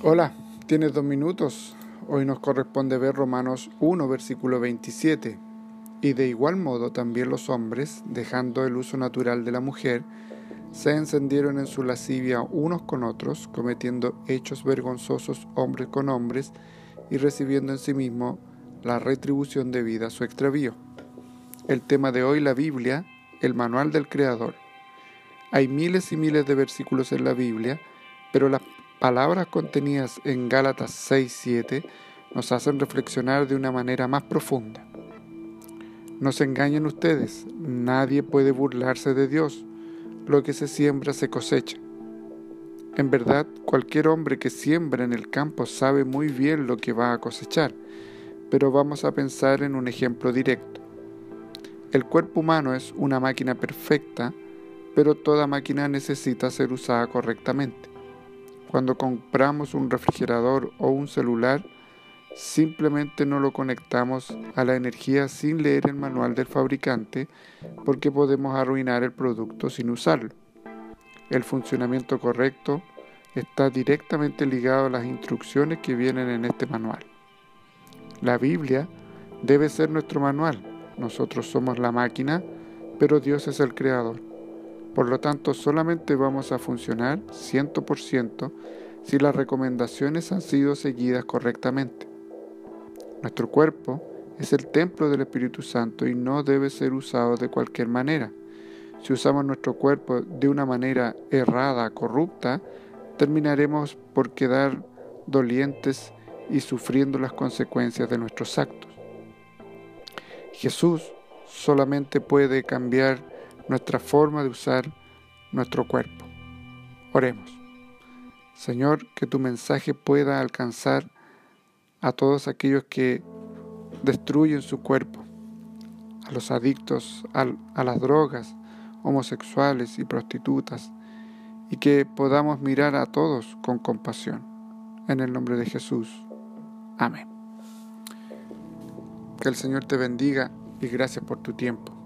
Hola, tienes dos minutos. Hoy nos corresponde ver Romanos 1, versículo 27. Y de igual modo también los hombres, dejando el uso natural de la mujer, se encendieron en su lascivia unos con otros, cometiendo hechos vergonzosos hombres con hombres y recibiendo en sí mismo la retribución debida a su extravío. El tema de hoy, la Biblia, el manual del Creador. Hay miles y miles de versículos en la Biblia, pero las palabras contenidas en Gálatas 6-7 nos hacen reflexionar de una manera más profunda. No se engañen ustedes, nadie puede burlarse de Dios, lo que se siembra se cosecha. En verdad, cualquier hombre que siembra en el campo sabe muy bien lo que va a cosechar, pero vamos a pensar en un ejemplo directo. El cuerpo humano es una máquina perfecta, pero toda máquina necesita ser usada correctamente. Cuando compramos un refrigerador o un celular, simplemente no lo conectamos a la energía sin leer el manual del fabricante porque podemos arruinar el producto sin usarlo. El funcionamiento correcto está directamente ligado a las instrucciones que vienen en este manual. La Biblia debe ser nuestro manual. Nosotros somos la máquina, pero Dios es el creador. Por lo tanto, solamente vamos a funcionar 100% si las recomendaciones han sido seguidas correctamente. Nuestro cuerpo es el templo del Espíritu Santo y no debe ser usado de cualquier manera. Si usamos nuestro cuerpo de una manera errada, corrupta, terminaremos por quedar dolientes y sufriendo las consecuencias de nuestros actos. Jesús solamente puede cambiar nuestra forma de usar nuestro cuerpo. Oremos. Señor, que tu mensaje pueda alcanzar a todos aquellos que destruyen su cuerpo, a los adictos a, las drogas, homosexuales y prostitutas, y que podamos mirar a todos con compasión. En el nombre de Jesús. Amén. Que el Señor te bendiga y gracias por tu tiempo.